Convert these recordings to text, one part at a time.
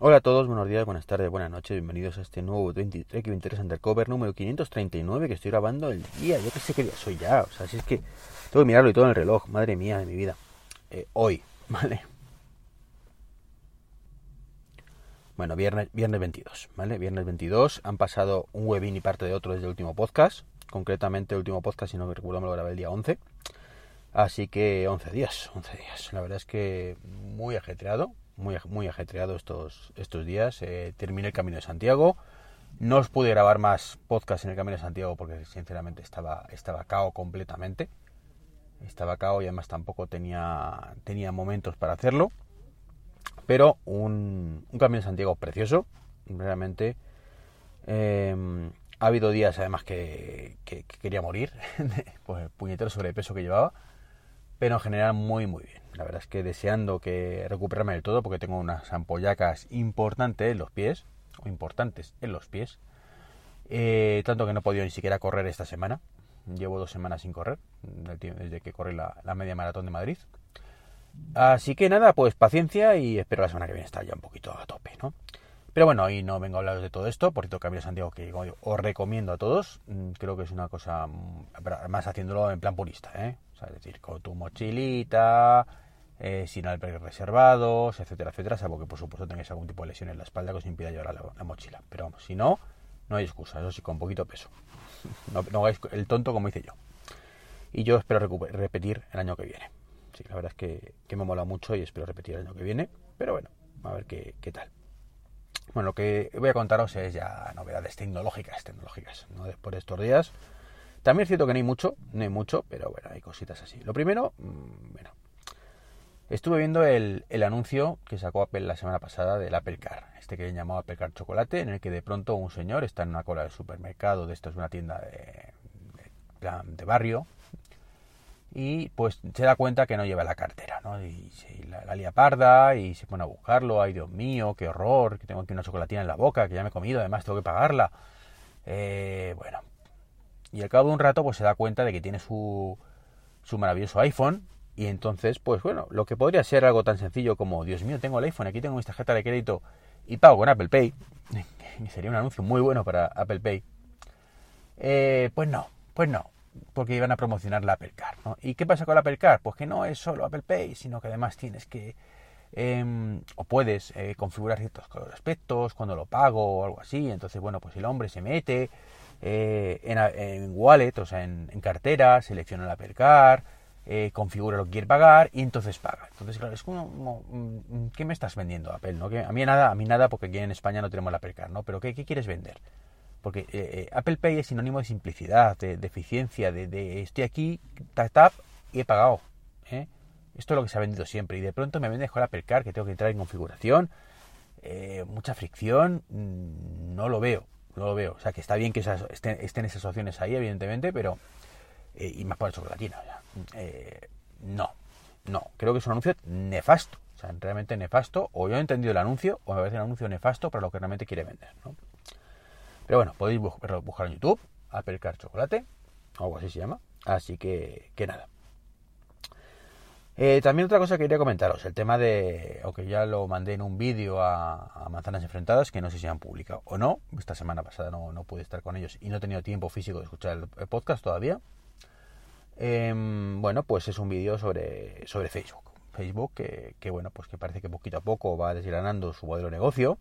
Hola a todos, buenos días, buenas tardes, buenas noches, bienvenidos a este nuevo 23 23 Undercover número 539 que estoy grabando el día, yo que sé qué día soy ya, o sea, si es que tengo que mirarlo y todo en el reloj, madre mía de mi vida. Eh, hoy, ¿vale? Bueno, viernes, viernes 22, ¿vale? Viernes 22, han pasado un webin y parte de otro desde el último podcast, concretamente el último podcast, si no me recuerdo, me lo grabé el día 11. Así que 11 días, 11 días. La verdad es que muy ajetreado, muy, muy ajetreado estos, estos días. Eh, terminé el Camino de Santiago. No os pude grabar más podcast en el Camino de Santiago porque sinceramente estaba, estaba cao completamente. Estaba cao y además tampoco tenía, tenía momentos para hacerlo. Pero un, un Camino de Santiago precioso, realmente. Eh, ha habido días además que, que, que quería morir, pues puñetero sobrepeso que llevaba, pero en general muy muy bien. La verdad es que deseando que recuperarme del todo porque tengo unas ampollacas importantes en los pies, o importantes en los pies, eh, tanto que no he podido ni siquiera correr esta semana. Llevo dos semanas sin correr, desde que corrí la, media maratón de Madrid. Así que nada, pues paciencia y espero la semana que viene estar ya un poquito a tope, ¿no? Pero bueno, hoy no vengo a hablaros de todo esto, por cierto, Camino Santiago que os recomiendo a todos. Mm, creo que es una cosa, además haciéndolo en plan purista, ¿eh? Es decir, con tu mochilita, eh, sin albergues reservados, etcétera, etcétera, salvo que por supuesto tengáis algún tipo de lesión en la espalda que os impida llevar la, la mochila. Pero vamos, si no, no hay excusa, eso sí, con poquito peso. No, hagáis el tonto como hice yo. Y yo espero repetir el año que viene. Sí, la verdad es que, que me mola mucho y espero repetir el año que viene. Pero bueno, a ver qué, qué tal. Bueno, lo que voy a contaros es ya novedades tecnológicas, tecnológicas, ¿no? Después de estos días. También es cierto que no hay mucho, no hay mucho, pero bueno, hay cositas así. Lo primero, mmm, bueno, estuve viendo el, anuncio que sacó Apple la semana pasada del Apple Car, este que llamado Apple Car Chocolate, en el que de pronto un señor está en una cola del supermercado, de esto es una tienda de, barrio, y pues se da cuenta que no lleva la cartera, ¿no? Y la, la lía parda y se pone a buscarlo, ay Dios mío, qué horror, que tengo aquí una chocolatina en la boca, que ya me he comido, además tengo que pagarla. Eh, bueno, y al cabo de un rato pues se da cuenta de que tiene su, su maravilloso iPhone y entonces pues bueno, lo que podría ser algo tan sencillo como, Dios mío, tengo el iPhone, aquí tengo mis tarjetas de crédito y pago con Apple Pay, sería un anuncio muy bueno para Apple Pay, eh, pues no, pues no, porque iban a promocionar la Apple Car. ¿no? ¿Y qué pasa con la Apple Car? Pues que no es solo Apple Pay, sino que además tienes que, eh, o puedes eh, configurar ciertos aspectos cuando lo pago o algo así. Entonces, bueno, pues el hombre se mete eh, en, en, wallet, o sea, en, en, cartera, selecciona la Apple Car, configura lo que quiere pagar y entonces paga. Entonces, claro, es como, ¿qué me estás vendiendo Apple? ¿no? Que a mí nada, a mí nada, porque aquí en España no tenemos la Apple Car, ¿no? Pero ¿qué, qué quieres vender? Porque eh, Apple Pay es sinónimo de simplicidad, de, de eficiencia, de, de, estoy aquí, tap, tap y he pagado. ¿eh? Esto es lo que se ha vendido siempre. Y de pronto me vende con Apple Car, que tengo que entrar en configuración, eh, mucha fricción, mmm, no lo veo, no lo veo. O sea, que está bien que esas, estén, estén, esas opciones ahí, evidentemente, pero... Eh, y más por el chocolatina, eh, no, no, creo que es un anuncio nefasto. O sea, realmente nefasto. O yo he entendido el anuncio, o me parece un anuncio nefasto para lo que realmente quiere vender, ¿no? Pero bueno, podéis buscar en YouTube, Apple Car Chocolate, o algo así se llama. Así que, que nada. Eh, también otra cosa que quería comentaros, el tema de, aunque ya lo mandé en un vídeo a, Manzanas Enfrentadas, que no sé si han publicado o no, esta semana pasada no, no pude estar con ellos y no he tenido tiempo físico de escuchar el podcast todavía. Eh, bueno, pues es un vídeo sobre, sobre Facebook. Facebook que, bueno, pues que parece que poquito a poco va desgranando su modelo de negocio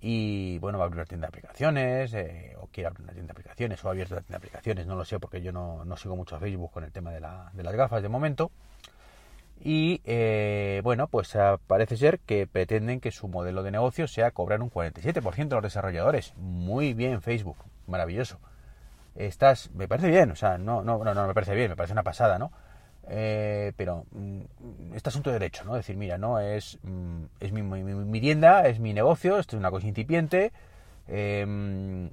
y bueno, va a abrir una tienda de aplicaciones, eh, o quiere abrir una tienda de aplicaciones, o ha abierto una tienda de aplicaciones, no lo sé porque yo no, no sigo mucho a Facebook con el tema de, la, de las gafas de momento. Y eh, bueno, pues parece ser que pretenden que su modelo de negocio sea cobrar un 47% de los desarrolladores. Muy bien, Facebook, maravilloso. Estás, me parece bien, o sea, no, no, no, no me parece bien, me parece una pasada, ¿no? Eh, pero mm, este asunto de derecho, ¿no? Decir, mira, no es, mm, es mi, mi, mi, tienda, es mi negocio, esto es una cosa incipiente, eh,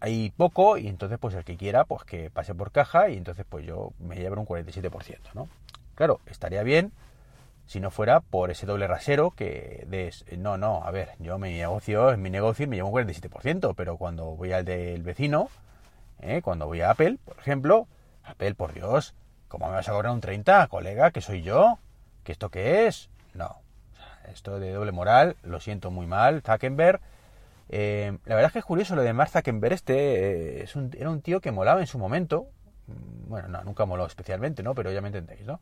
hay poco y entonces pues el que quiera pues que pase por caja y entonces pues yo me llevo un 47%, ¿no? Claro, estaría bien si no fuera por ese doble rasero que des, no, no, a ver, yo mi negocio es mi negocio y me llevo un 47%, pero cuando voy al del vecino, ¿eh? cuando voy a Apple, por ejemplo, Apple, por Dios, ¿Cómo me vas a cobrar un 30, colega? ¿Que soy yo? ¿Que esto qué es? No. esto de doble moral, lo siento muy mal, Zuckerberg. Eh, la verdad es que es curioso lo de Mark Zuckerberg este, eh, era un tío que molaba en su momento. Mm, bueno, no, nunca moló especialmente, ¿no? Pero ya me entendéis, ¿no?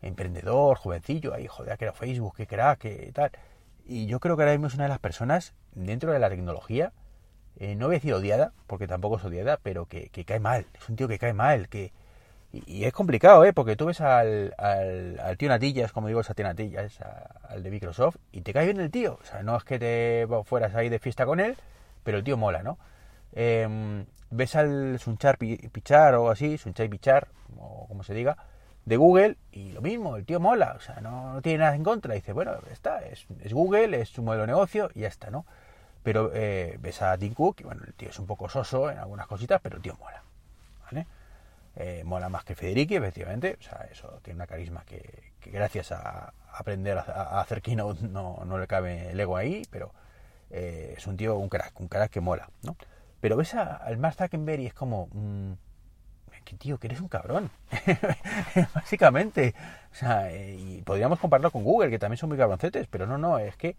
Emprendedor, jovencillo, ahí, joder, que era Facebook, que crack, que tal. Y yo creo que ahora mismo es una de las personas dentro de la tecnología, eh, no voy a decir odiada, porque tampoco es odiada, pero que, que cae mal. Es un tío que cae mal, que, y, es complicado, ¿eh? Porque tú ves al, al, tío Natillas, como digo, esa tío Natillas, al de Microsoft, y te cae bien el tío. O sea, no es que te fueras ahí de fiesta con él, pero el tío mola, ¿no? Em, ves al Sunchar Pichar o así, Sunchar Pichar, o como se diga, de Google, y lo mismo, el tío mola, o sea, no, tiene nada en contra. Dice, bueno, está, es, es, Google, es su modelo de negocio, y ya está, ¿no? Pero eh, ves a Tim Cook, y bueno, el tío es un poco soso en algunas cositas, pero el tío mola, ¿vale? Eh, mola más que Federici, efectivamente. O sea, eso tiene una carisma que, gracias a aprender a, hacer keynote no, no, le cabe el ego ahí, pero eh, es un tío, un crack, un crack que mola, ¿no? Pero ves al Mark Zuckerberg y es como, mm, que tío, que eres un cabrón. Básicamente. O sea, eh, y podríamos compararlo con Google, que también son muy cabroncetes, pero no, no, es que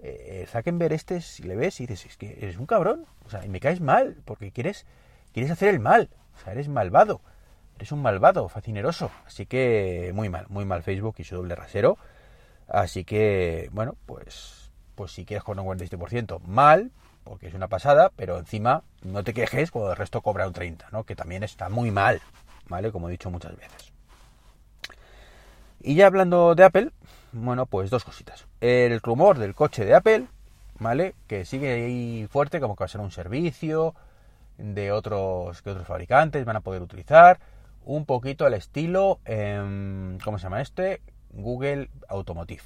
eh, Zuckerberg este, si le ves y dices, es que eres un cabrón. O sea, y me caes mal, porque quieres, quieres hacer el mal. O sea, eres malvado. Eres un malvado, fascineroso. Así que muy mal, muy mal Facebook y su doble rasero. Así que, bueno, pues, pues si quieres con un 47%, mal, porque es una pasada, pero encima no te quejes cuando el resto cobra un 30%, ¿no? Que también está muy mal, ¿vale? Como he dicho muchas veces. Y ya hablando de Apple, bueno, pues dos cositas. El rumor del coche de Apple, ¿vale? Que sigue ahí fuerte, como que va a ser un servicio, de otros que otros fabricantes van a poder utilizar un poquito al estilo em, ¿cómo se llama este? Google Automotive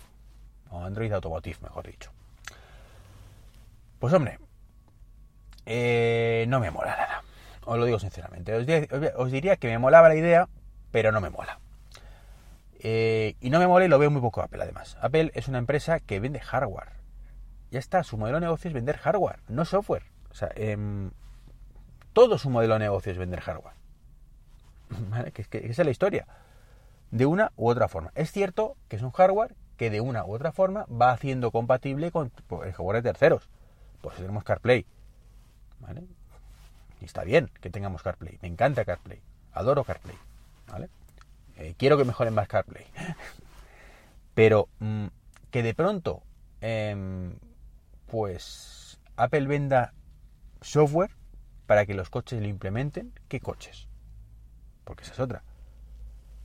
o Android Automotive mejor dicho pues hombre eh, no me mola nada os lo digo sinceramente os, diría que me molaba la idea pero no me mola eh, y no me mola y lo veo muy poco Apple además Apple es una empresa que vende hardware ya está, su modelo de negocio es vender hardware, no software. O sea, eh, todo su modelo de negocio es vender hardware. ¿Vale? Que, que, esa es la historia. De una u otra forma. Es cierto que es un hardware que de una u otra forma va haciendo compatible con pues, el hardware de terceros. Pues tenemos CarPlay. ¿Vale? Y está bien que tengamos CarPlay. Me encanta CarPlay. Adoro CarPlay. ¿Vale? Eh, quiero que mejoren más CarPlay. Pero mm, que de pronto, em, pues Apple venda software para que los coches lo implementen, ¿qué coches? Porque esa es otra.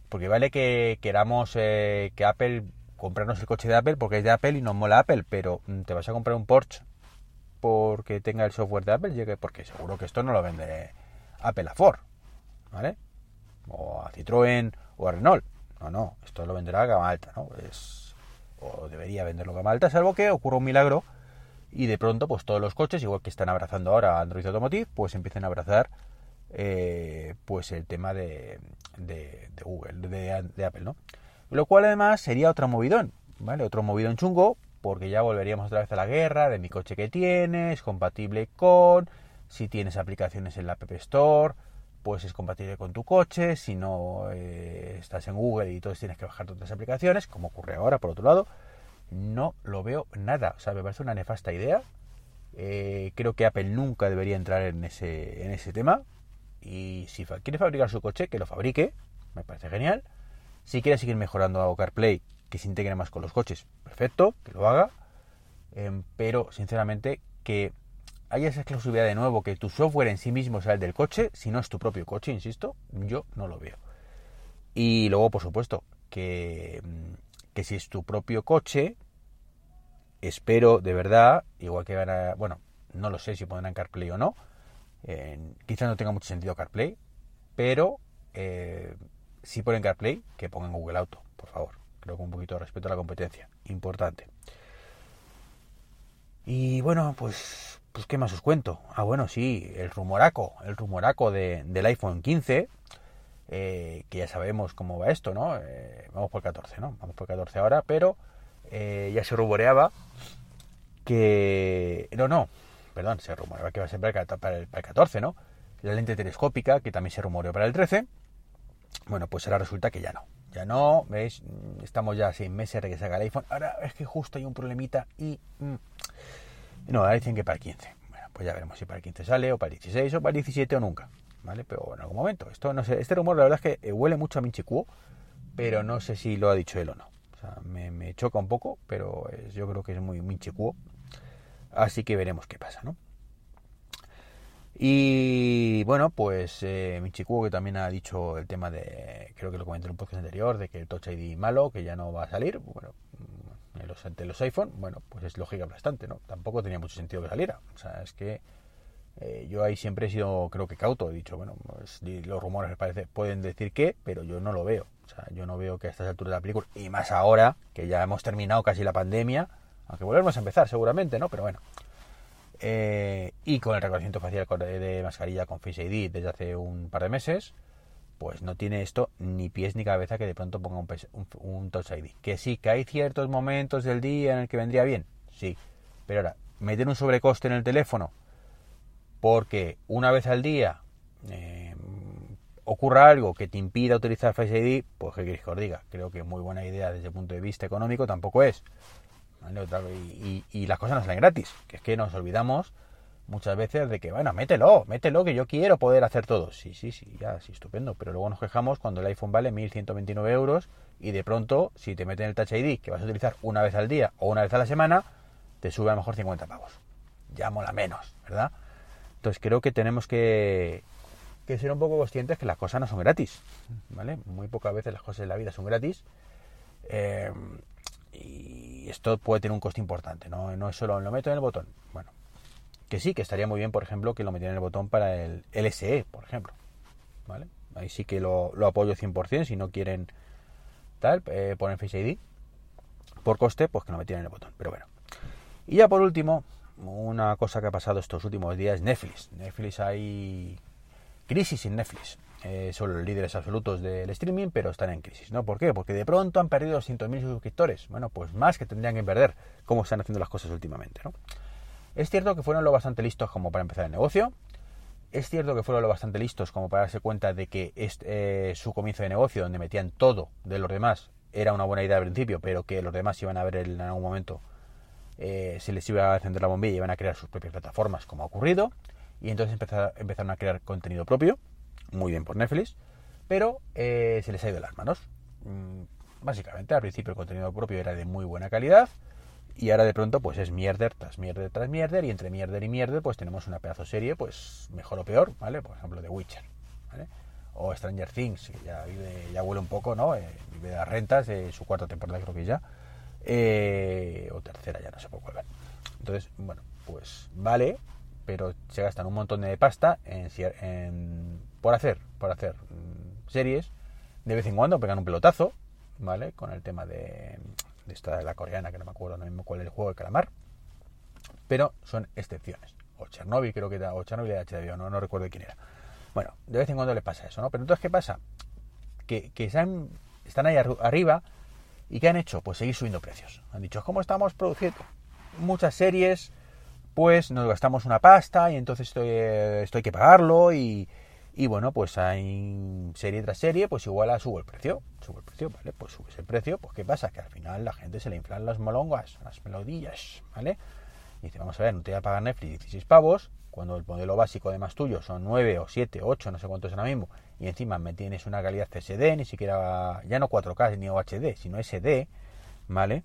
Porque vale que queramos eh, que Apple, comprarnos el coche de Apple porque es de Apple y nos mola Apple, pero mm, te vas a comprar un Porsche porque tenga el software de Apple, porque seguro que esto no lo vende Apple a Ford, ¿vale? O a Citroën o a Renault. No, no, esto lo venderá a gama alta, ¿no? Es, o debería venderlo a gama alta, salvo que ocurra un milagro y de pronto pues todos los coches, igual que están abrazando ahora Android Automotive, pues empiecen a abrazar eh, pues el tema de, de, Google, de, Apple, ¿no? Lo cual además sería otro movidón, ¿vale? Otro movidón chungo, porque ya volveríamos otra vez a la guerra de mi coche que tienes, compatible con, si tienes aplicaciones en la App Store, pues es compatible con tu coche, si no eh, estás en Google y entonces tienes que bajar otras aplicaciones, como ocurre ahora por otro lado, no lo veo nada. O sea, me parece una nefasta idea. Eh, creo que Apple nunca debería entrar en ese, en ese tema. Y si quiere fabricar su coche, que lo fabrique. Me parece genial. Si quiere seguir mejorando a CarPlay, que se integre más con los coches, perfecto, que lo haga. Em, pero, sinceramente, que haya esa exclusividad de nuevo, que tu software en sí mismo sea el del coche, si no es tu propio coche, insisto, yo no lo veo. Y luego, por supuesto, que mm, que si es tu propio coche, espero de verdad, igual que van a, bueno, no lo sé si pondrán CarPlay o no, quizás no tenga mucho sentido CarPlay, pero eh, si ponen CarPlay, que pongan Google Auto, por favor. Creo que un poquito de respeto a la competencia, importante. Y bueno, pues, pues ¿qué más os cuento? Ah, bueno, sí, el rumoraco, el rumoraco de, del iPhone 15 eh, que ya sabemos cómo va esto, ¿no? Eh, vamos por 14, ¿no? Vamos por 14 ahora, pero eh, ya se rumoreaba que... No, no, perdón, se rumoreaba que va a ser para el, 14, ¿no? La lente telescópica, que también se rumoreó para el 13. Bueno, pues ahora resulta que ya no. ya no, ¿veis? Estamos ya seis meses de que salga el iPhone. Ahora es que justo hay un problemita y... Mm, no, ahora dicen que para el 15. Bueno, pues ya veremos si para el 15 sale, o para el 16, o para el 17 o nunca. ¿Vale? Pero en algún momento. Esto no sé, este rumor la verdad es que eh, huele mucho a Minchicuo, pero no sé si lo ha dicho él o no. O sea, me, choca un poco, pero yo creo que es muy Minchicuo. Así que veremos qué pasa, ¿no? Y bueno, pues eh, que también ha dicho el tema de, creo que lo comenté en un podcast anterior, de que el Touch ID malo, que ya no va a salir, bueno, en los, iPhone, bueno, pues es lógica bastante, ¿no? Tampoco tenía mucho sentido que saliera. O sea, es que eh, yo ahí siempre he sido, creo que cauto, he dicho, bueno, pues, los rumores parece, pueden decir que, pero yo no lo veo. O sea, yo no veo que a estas alturas de la película, y más ahora, que ya hemos terminado casi la pandemia, aunque volvemos a empezar seguramente, ¿no? Pero bueno, eh, y con el reconocimiento facial de mascarilla con Face ID desde hace un par de meses, pues no tiene esto ni pies ni cabeza que de pronto ponga un, Touch ID. Que sí, que hay ciertos momentos del día en el que vendría bien, sí. Pero ahora, meter un sobrecoste en el teléfono porque una vez al día eh, ocurra algo que te impida utilizar Face ID, pues que queréis que os diga. Creo que muy buena idea desde el punto de vista económico tampoco es. Y, las cosas no salen gratis, que es que nos olvidamos muchas veces de que, bueno, mételo, mételo, que yo quiero poder hacer todo. Sí, sí, sí, ya, sí, estupendo. Pero luego nos quejamos cuando el iPhone vale 1.129 euros y de pronto, si te meten el Touch ID, que vas a utilizar una vez al día o una vez a la semana, te sube a lo mejor 50 pavos. Ya menos, ¿verdad? Entonces creo que tenemos que, que ser un poco conscientes que las cosas no son gratis, ¿vale? Muy pocas veces las cosas de la vida son gratis. Eh, y esto puede tener un coste importante, ¿no? No es solo lo meto en el botón. Bueno, que sí, que estaría muy bien, por ejemplo, que lo metieran en el botón para el LSE, por ejemplo. ¿Vale? Ahí sí que lo, lo apoyo 100%, si no quieren tal, eh, poner Face ID. Por coste, pues que lo metieran el botón. Pero bueno. Y ya por último, una cosa que ha pasado estos últimos días Netflix. Netflix hay crisis en Netflix. Eh, son los líderes absolutos del streaming, pero están en crisis, ¿no? ¿Por qué? Porque de pronto han perdido 200.000 suscriptores. Bueno, pues más que tendrían que perder, como están haciendo las cosas últimamente, ¿no? Es cierto que fueron lo bastante listos como para empezar el negocio. Es cierto que fueron lo bastante listos como para darse cuenta de que este, su comienzo de negocio, donde metían todo de los demás, era una buena idea al principio, pero que los demás iban a ver en algún momento, eh, se les iba a encender la bombilla y iban a crear sus propias plataformas, como ha ocurrido. Y entonces empezaron a crear contenido propio muy bien por Netflix, pero eh, se les ha ido las manos. Mm, básicamente, al principio el contenido propio era de muy buena calidad y ahora de pronto pues es mierder tras mierder tras mierder y entre mierder y mierder pues tenemos una pedazo serie pues mejor o peor, ¿vale? Por ejemplo, The Witcher, ¿vale? O Stranger Things, que ya, vive, huele un poco, ¿no? Eh, vive de las rentas, de su cuarta temporada creo que ya. Eh, o tercera, ya no sé por cuál. Entonces, bueno, pues vale, pero se gastan un montón de pasta en, en por hacer, por hacer mm, series, de vez en cuando pegan un pelotazo, ¿vale? Con el tema de, de esta de la coreana, que no me acuerdo no mismo cuál es el juego de calamar, pero son excepciones. O Chernobyl, creo que era, o Chernobyl de HBO, no, no recuerdo quién era. Bueno, de vez en cuando le pasa eso, ¿no? Pero entonces, ¿qué pasa? Que, que están, están ahí arriba y ¿qué han hecho? Pues seguir subiendo precios. Han dicho, ¿cómo estamos produciendo muchas series? Pues nos gastamos una pasta y entonces esto, esto hay que pagarlo y, y bueno, pues hay serie tras serie, pues igual a subo el precio. Subo el precio, ¿vale? Pues subes el precio, pues ¿qué pasa? Que al final la gente se le inflan las molongas, las melodías, ¿vale? Y dice, vamos a ver, no te voy a pagar Netflix 16 pavos, cuando el modelo básico de más tuyo son 9 o 7, 8, no sé cuántos ahora mismo, y encima me tienes una calidad CSD, ni siquiera, ya no 4K ni UHD, sino SD, ¿vale?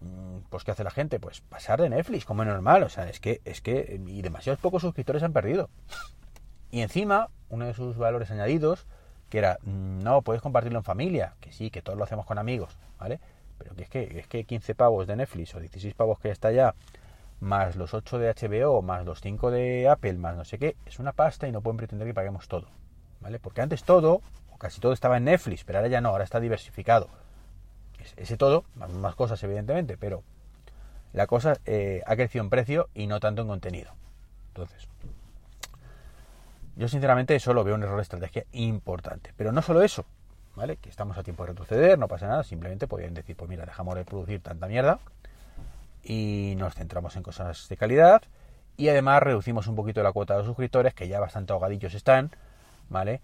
Mm, pues ¿qué hace la gente? Pues pasar de Netflix como es normal, o sea, es que, es que, y demasiados pocos suscriptores han perdido. Y encima, uno de sus valores añadidos, que era, mm, no, puedes compartirlo en familia, que sí, que todos lo hacemos con amigos, ¿vale? Pero que es que, es que 15 pavos de Netflix o 16 pavos que está ya, más los 8 de HBO, más los 5 de Apple, más no sé qué, es una pasta y no pueden pretender que paguemos todo, ¿vale? Porque antes todo, o casi todo estaba en Netflix, pero ahora ya no, ahora está diversificado. Ese todo, más, cosas evidentemente, pero la cosa eh, ha crecido en precio y no tanto en contenido. Entonces, yo sinceramente eso lo veo un error de estrategia importante. Pero no solo eso, ¿vale? Que estamos a tiempo de retroceder, no pasa nada, simplemente podrían decir, pues mira, dejamos de producir tanta mierda y nos centramos en cosas de calidad y además reducimos un poquito la cuota de suscriptores, que ya bastante ahogadillos están, ¿vale?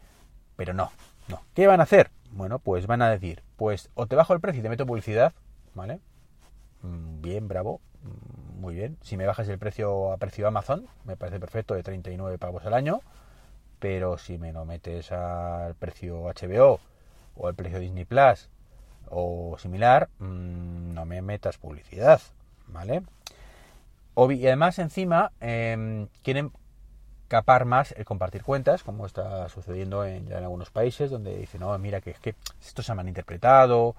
Pero no, no. ¿Qué van a hacer? bueno, pues van a decir, pues o te bajo el precio y te meto publicidad, ¿vale? Mm, bien, bravo, mm, muy bien. Si me bajas el precio a precio Amazon, me parece perfecto, de 39 pavos al año, pero si me lo metes al precio HBO o al precio Disney Plus o similar, mm, no me metas publicidad, ¿vale? Y además encima em, quieren capar más el compartir cuentas, como está sucediendo en, ya en algunos países, donde dicen, no, mira, que es que esto se ha malinterpretado,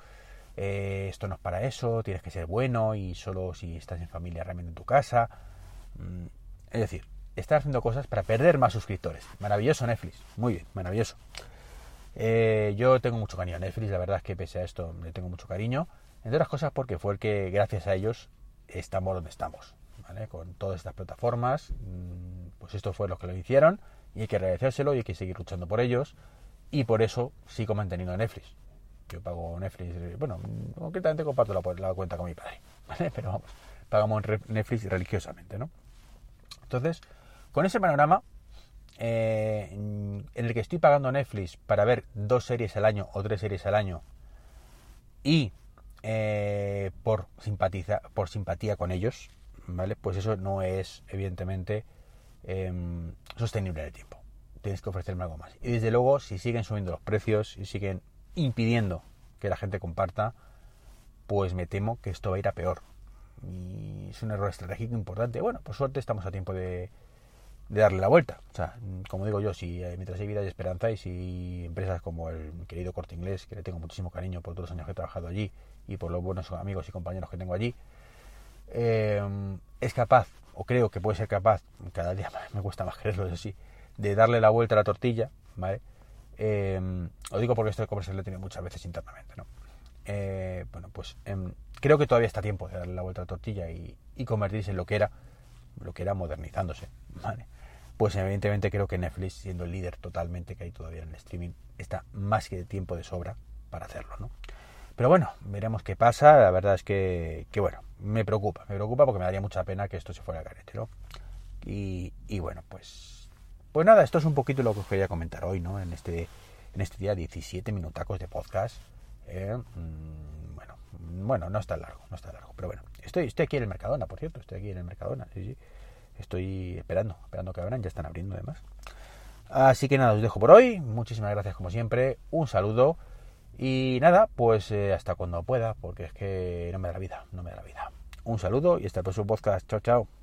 eh, esto no es para eso, tienes que ser bueno y solo si estás en familia realmente en tu casa. Mm, es decir, están haciendo cosas para perder más suscriptores. Maravilloso Netflix, muy bien, maravilloso. Eh, yo tengo mucho cariño a Netflix, la verdad es que pese a esto le tengo mucho cariño. Entre otras cosas porque fue el que gracias a ellos estamos donde estamos. Con todas estas plataformas, mm, pues esto fue lo que lo hicieron y hay que agradecérselo y hay que seguir luchando por ellos y por eso sigo manteniendo Netflix. Yo pago Netflix, eh, bueno, concretamente comparto la, cuenta con mi padre, Pero vamos, pagamos Netflix religiosamente, ¿no? Entonces, con ese panorama, eh, en el que estoy pagando Netflix para ver dos series al año o tres series al año y eh, por, simpatía con ellos, ¿vale? Pues eso no es, evidentemente, em, sostenible en el tiempo. Tienes que ofrecerme algo más. Y desde luego, si siguen subiendo los precios y siguen impidiendo que la gente comparta, pues me temo que esto va a ir a peor. Y es un error estratégico importante. Bueno, por suerte estamos a tiempo de, darle la vuelta. O sea, como digo yo, si eh, mientras hay vida y esperanza y si empresas como el querido Corte Inglés, que le tengo muchísimo cariño por todos los años que he trabajado allí y por los buenos amigos y compañeros que tengo allí, Em, es capaz, o creo que puede ser capaz, cada día me cuesta más creerlo, eso sí, de darle la vuelta a la tortilla, ¿vale? Eh, lo digo porque esto de comerse lo he tenido muchas veces internamente, ¿no? Eh, bueno, pues em, creo que todavía está tiempo de darle la vuelta a la tortilla y, convertirse en lo que era, lo que era modernizándose, ¿vale? Pues evidentemente creo que Netflix, siendo el líder totalmente que hay todavía en el streaming, está más que de tiempo de sobra para hacerlo, ¿no? Pero bueno, veremos qué pasa. La verdad es que, que, bueno, me preocupa, me preocupa porque me daría mucha pena que esto se fuera a carete, ¿no? Y, y, bueno, pues, pues nada, esto es un poquito lo que os quería comentar hoy, ¿no? En este, en este día, 17 minutacos de podcast. ¿eh? Mm, bueno, bueno, no está largo, no está largo, pero bueno, estoy, estoy aquí en el Mercadona, por cierto, estoy aquí en el Mercadona, sí, sí. Estoy esperando, esperando que abran, ya están abriendo además. Así que nada, os dejo por hoy. Muchísimas gracias como siempre. Un saludo. Y nada, pues eh, hasta cuando pueda, porque es que no me da la vida, no me da la vida. Un saludo y hasta el próximo podcast. Chao, chao.